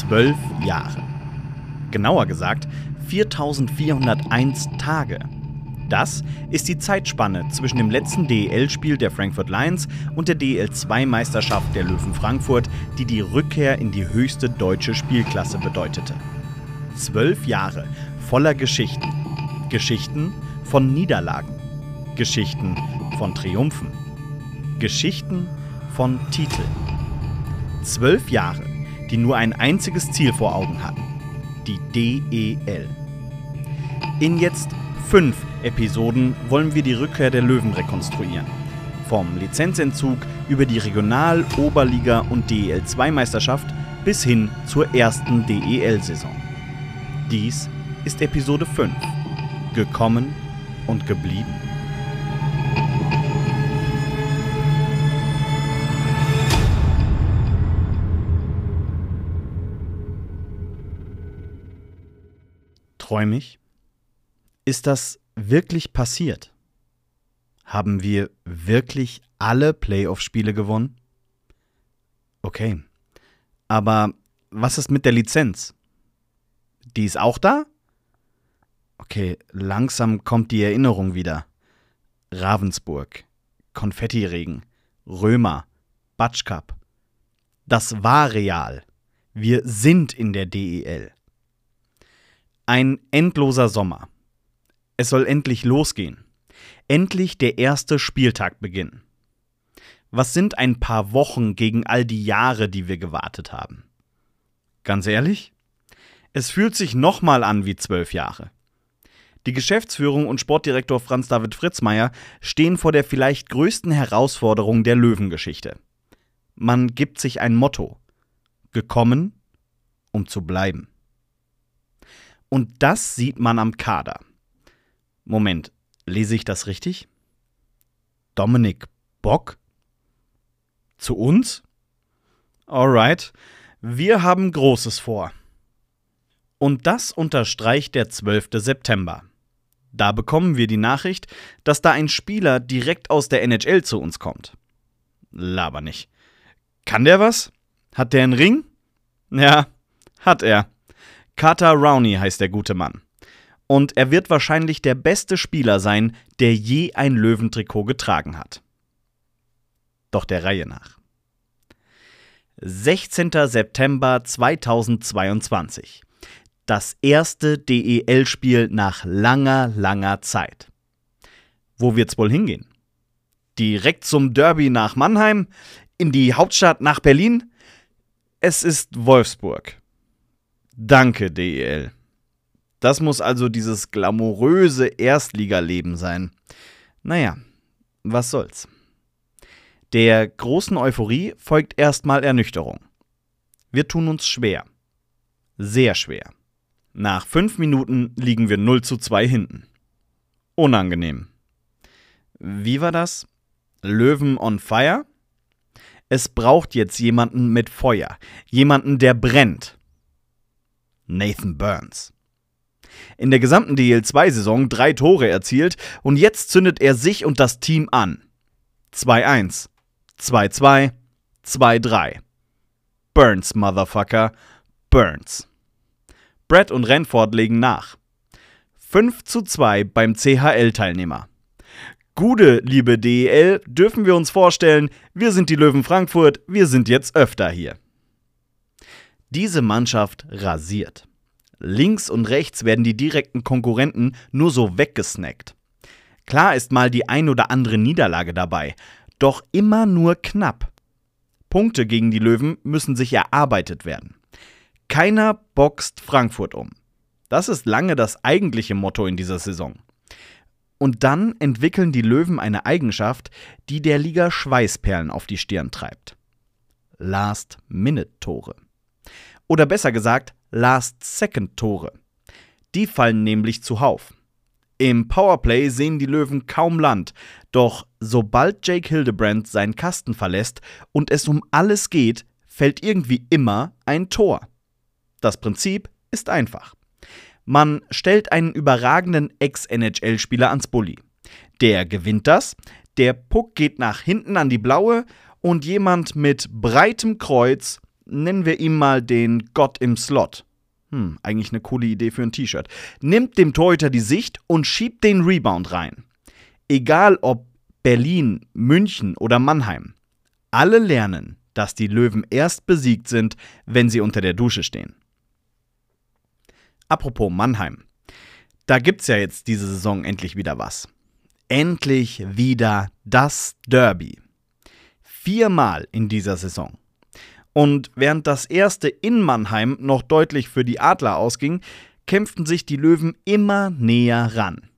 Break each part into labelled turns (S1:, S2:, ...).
S1: Zwölf Jahre. Genauer gesagt 4401 Tage. Das ist die Zeitspanne zwischen dem letzten DEL-Spiel der Frankfurt Lions und der DEL2-Meisterschaft der Löwen Frankfurt, die die Rückkehr in die höchste deutsche Spielklasse bedeutete. Zwölf Jahre voller Geschichten. Geschichten von Niederlagen. Geschichten von Triumphen. Geschichten von Titeln. Zwölf Jahre, die nur ein einziges Ziel vor Augen hatten. Die DEL. In jetzt fünf Episoden wollen wir die Rückkehr der Löwen rekonstruieren. Vom Lizenzentzug über die Regional-, Oberliga- und DEL2-Meisterschaft bis hin zur ersten DEL-Saison. Dies ist Episode 5. Gekommen und geblieben. Träum ich? Ist das wirklich passiert? Haben wir wirklich alle Playoff-Spiele gewonnen? Okay. Aber was ist mit der Lizenz? Die ist auch da? Okay, langsam kommt die Erinnerung wieder. Ravensburg, Konfettiregen, Römer, Batsch Cup. Das war real. Wir sind in der DEL. Ein endloser Sommer. Es soll endlich losgehen. Endlich der erste Spieltag beginnen. Was sind ein paar Wochen gegen all die Jahre, die wir gewartet haben? Ganz ehrlich? Es fühlt sich nochmal an wie zwölf Jahre. Die Geschäftsführung und Sportdirektor Franz David Fritzmeier stehen vor der vielleicht größten Herausforderung der Löwengeschichte. Man gibt sich ein Motto. Gekommen, um zu bleiben. Und das sieht man am Kader. Moment, lese ich das richtig? Dominik Bock? Zu uns? Alright, wir haben Großes vor. Und das unterstreicht der 12. September. Da bekommen wir die Nachricht, dass da ein Spieler direkt aus der NHL zu uns kommt. Laber nicht. Kann der was? Hat der einen Ring? Ja, hat er. Carter Rowney heißt der gute Mann. Und er wird wahrscheinlich der beste Spieler sein, der je ein Löwentrikot getragen hat. Doch der Reihe nach. 16. September 2022 das erste DEL-Spiel nach langer, langer Zeit. Wo wird's wohl hingehen? Direkt zum Derby nach Mannheim? In die Hauptstadt nach Berlin? Es ist Wolfsburg. Danke, DEL. Das muss also dieses glamouröse Erstligaleben sein. Naja, was soll's. Der großen Euphorie folgt erstmal Ernüchterung. Wir tun uns schwer. Sehr schwer. Nach fünf Minuten liegen wir 0 zu 2 hinten. Unangenehm. Wie war das? Löwen on fire? Es braucht jetzt jemanden mit Feuer. Jemanden, der brennt. Nathan Burns. In der gesamten DL2-Saison drei Tore erzielt und jetzt zündet er sich und das Team an. 2-1, 2-2, 2-3. Burns, Motherfucker, Burns. Brett und Renford legen nach. 5 zu 2 beim CHL-Teilnehmer. Gute, liebe DEL, dürfen wir uns vorstellen, wir sind die Löwen Frankfurt, wir sind jetzt öfter hier. Diese Mannschaft rasiert. Links und rechts werden die direkten Konkurrenten nur so weggesnackt. Klar ist mal die ein oder andere Niederlage dabei, doch immer nur knapp. Punkte gegen die Löwen müssen sich erarbeitet werden. Keiner boxt Frankfurt um. Das ist lange das eigentliche Motto in dieser Saison. Und dann entwickeln die Löwen eine Eigenschaft, die der Liga Schweißperlen auf die Stirn treibt. Last-Minute-Tore. Oder besser gesagt, Last-Second-Tore. Die fallen nämlich zuhauf. Im Powerplay sehen die Löwen kaum Land, doch sobald Jake Hildebrand seinen Kasten verlässt und es um alles geht, fällt irgendwie immer ein Tor. Das Prinzip ist einfach. Man stellt einen überragenden Ex-NHL-Spieler ans Bulli. Der gewinnt das, der Puck geht nach hinten an die blaue und jemand mit breitem Kreuz, nennen wir ihn mal den Gott im Slot. Hm, eigentlich eine coole Idee für ein T-Shirt. Nimmt dem Torhüter die Sicht und schiebt den Rebound rein. Egal ob Berlin, München oder Mannheim. Alle lernen, dass die Löwen erst besiegt sind, wenn sie unter der Dusche stehen. Apropos Mannheim. Da gibt's ja jetzt diese Saison endlich wieder was. Endlich wieder das Derby. Viermal in dieser Saison. Und während das erste in Mannheim noch deutlich für die Adler ausging, kämpften sich die Löwen immer näher ran.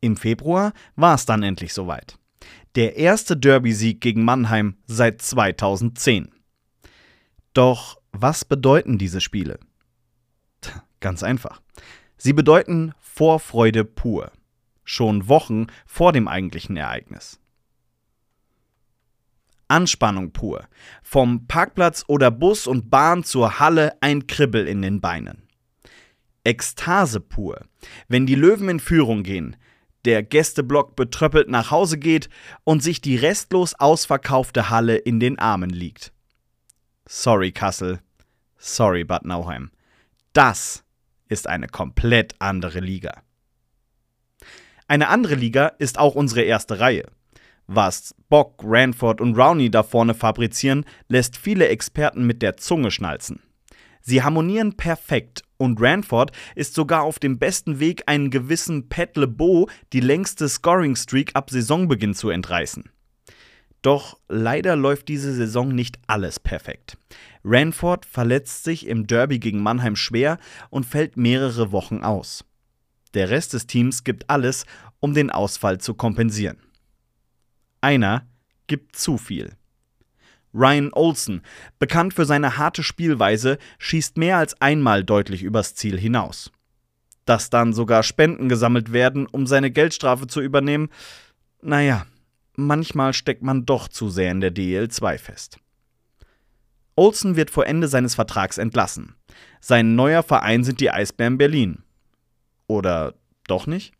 S1: Im Februar war es dann endlich soweit. Der erste Derby-Sieg gegen Mannheim seit 2010. Doch was bedeuten diese Spiele? Ganz einfach. Sie bedeuten Vorfreude pur. Schon Wochen vor dem eigentlichen Ereignis. Anspannung pur. Vom Parkplatz oder Bus und Bahn zur Halle ein Kribbel in den Beinen. Ekstase pur. Wenn die Löwen in Führung gehen, der Gästeblock betröppelt nach Hause geht und sich die restlos ausverkaufte Halle in den Armen liegt. Sorry, Kassel. Sorry, Bad Nauheim. Das ist eine komplett andere Liga. Eine andere Liga ist auch unsere erste Reihe. Was Bock, Ranford und Rowney da vorne fabrizieren, lässt viele Experten mit der Zunge schnalzen. Sie harmonieren perfekt und Ranford ist sogar auf dem besten Weg, einen gewissen Pat LeBeau die längste Scoring-Streak ab Saisonbeginn zu entreißen. Doch leider läuft diese Saison nicht alles perfekt. Ranford verletzt sich im Derby gegen Mannheim schwer und fällt mehrere Wochen aus. Der Rest des Teams gibt alles, um den Ausfall zu kompensieren. Einer gibt zu viel. Ryan Olsen, bekannt für seine harte Spielweise, schießt mehr als einmal deutlich übers Ziel hinaus. Dass dann sogar Spenden gesammelt werden, um seine Geldstrafe zu übernehmen, naja, manchmal steckt man doch zu sehr in der DL2 fest. Olsen wird vor Ende seines Vertrags entlassen. Sein neuer Verein sind die Eisbären Berlin. Oder doch nicht?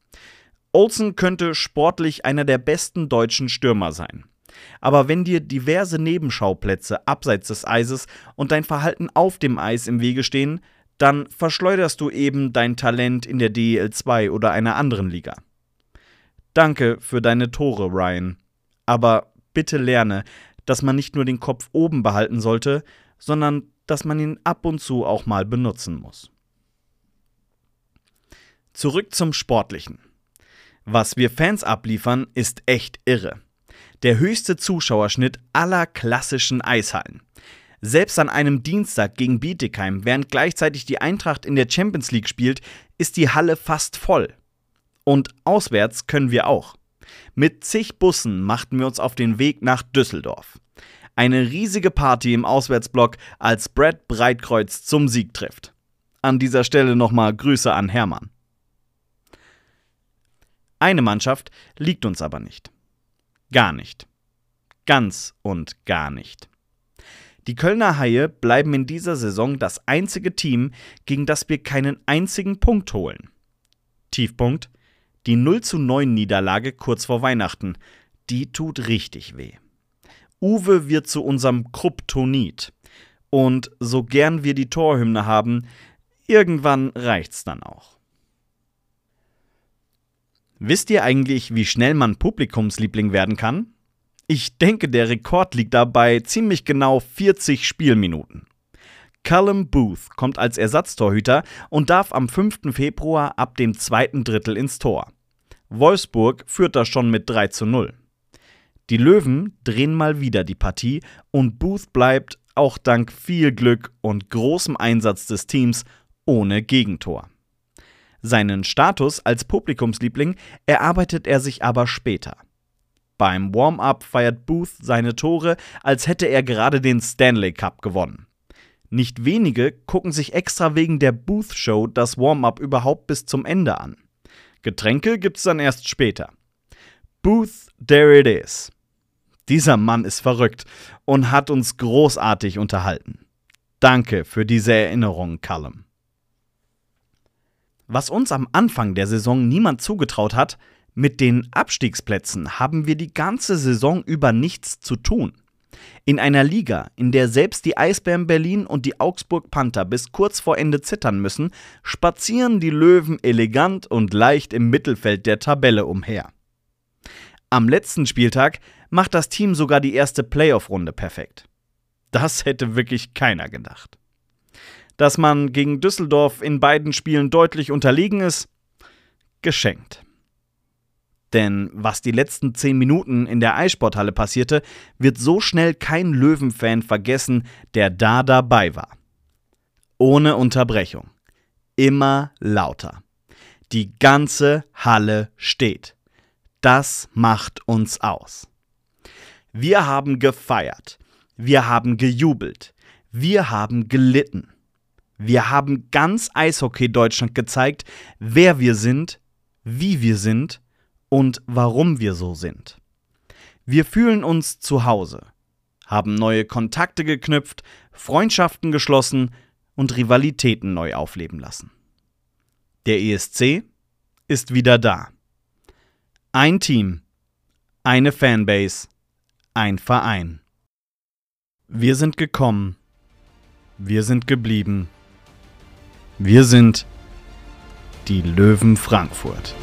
S1: Olsen könnte sportlich einer der besten deutschen Stürmer sein. Aber wenn dir diverse Nebenschauplätze abseits des Eises und dein Verhalten auf dem Eis im Wege stehen, dann verschleuderst du eben dein Talent in der DEL 2 oder einer anderen Liga. Danke für deine Tore, Ryan. Aber bitte lerne, dass man nicht nur den Kopf oben behalten sollte, sondern dass man ihn ab und zu auch mal benutzen muss. Zurück zum Sportlichen. Was wir Fans abliefern, ist echt irre der höchste Zuschauerschnitt aller klassischen Eishallen. Selbst an einem Dienstag gegen Bietigheim, während gleichzeitig die Eintracht in der Champions League spielt, ist die Halle fast voll. Und auswärts können wir auch. Mit zig Bussen machten wir uns auf den Weg nach Düsseldorf. Eine riesige Party im Auswärtsblock, als Brad Breitkreuz zum Sieg trifft. An dieser Stelle nochmal Grüße an Hermann. Eine Mannschaft liegt uns aber nicht. Gar nicht. Ganz und gar nicht. Die Kölner Haie bleiben in dieser Saison das einzige Team, gegen das wir keinen einzigen Punkt holen. Tiefpunkt: die 0 zu 9 Niederlage kurz vor Weihnachten. Die tut richtig weh. Uwe wird zu unserem Kryptonit. Und so gern wir die Torhymne haben, irgendwann reicht's dann auch. Wisst ihr eigentlich, wie schnell man Publikumsliebling werden kann? Ich denke, der Rekord liegt dabei ziemlich genau 40 Spielminuten. Callum Booth kommt als Ersatztorhüter und darf am 5. Februar ab dem zweiten Drittel ins Tor. Wolfsburg führt da schon mit 3 zu 0. Die Löwen drehen mal wieder die Partie und Booth bleibt, auch dank viel Glück und großem Einsatz des Teams, ohne Gegentor. Seinen Status als Publikumsliebling erarbeitet er sich aber später. Beim Warm-up feiert Booth seine Tore, als hätte er gerade den Stanley Cup gewonnen. Nicht wenige gucken sich extra wegen der Booth Show das Warm-up überhaupt bis zum Ende an. Getränke gibt's dann erst später. Booth, there it is. Dieser Mann ist verrückt und hat uns großartig unterhalten. Danke für diese Erinnerung, Callum. Was uns am Anfang der Saison niemand zugetraut hat, mit den Abstiegsplätzen haben wir die ganze Saison über nichts zu tun. In einer Liga, in der selbst die Eisbären Berlin und die Augsburg Panther bis kurz vor Ende zittern müssen, spazieren die Löwen elegant und leicht im Mittelfeld der Tabelle umher. Am letzten Spieltag macht das Team sogar die erste Playoff-Runde perfekt. Das hätte wirklich keiner gedacht. Dass man gegen Düsseldorf in beiden Spielen deutlich unterlegen ist, geschenkt. Denn was die letzten zehn Minuten in der Eissporthalle passierte, wird so schnell kein Löwenfan vergessen, der da dabei war. Ohne Unterbrechung. Immer lauter. Die ganze Halle steht. Das macht uns aus. Wir haben gefeiert. Wir haben gejubelt. Wir haben gelitten. Wir haben ganz Eishockey Deutschland gezeigt, wer wir sind, wie wir sind und warum wir so sind. Wir fühlen uns zu Hause, haben neue Kontakte geknüpft, Freundschaften geschlossen und Rivalitäten neu aufleben lassen. Der ESC ist wieder da. Ein Team, eine Fanbase, ein Verein. Wir sind gekommen, wir sind geblieben, wir sind die Löwen Frankfurt.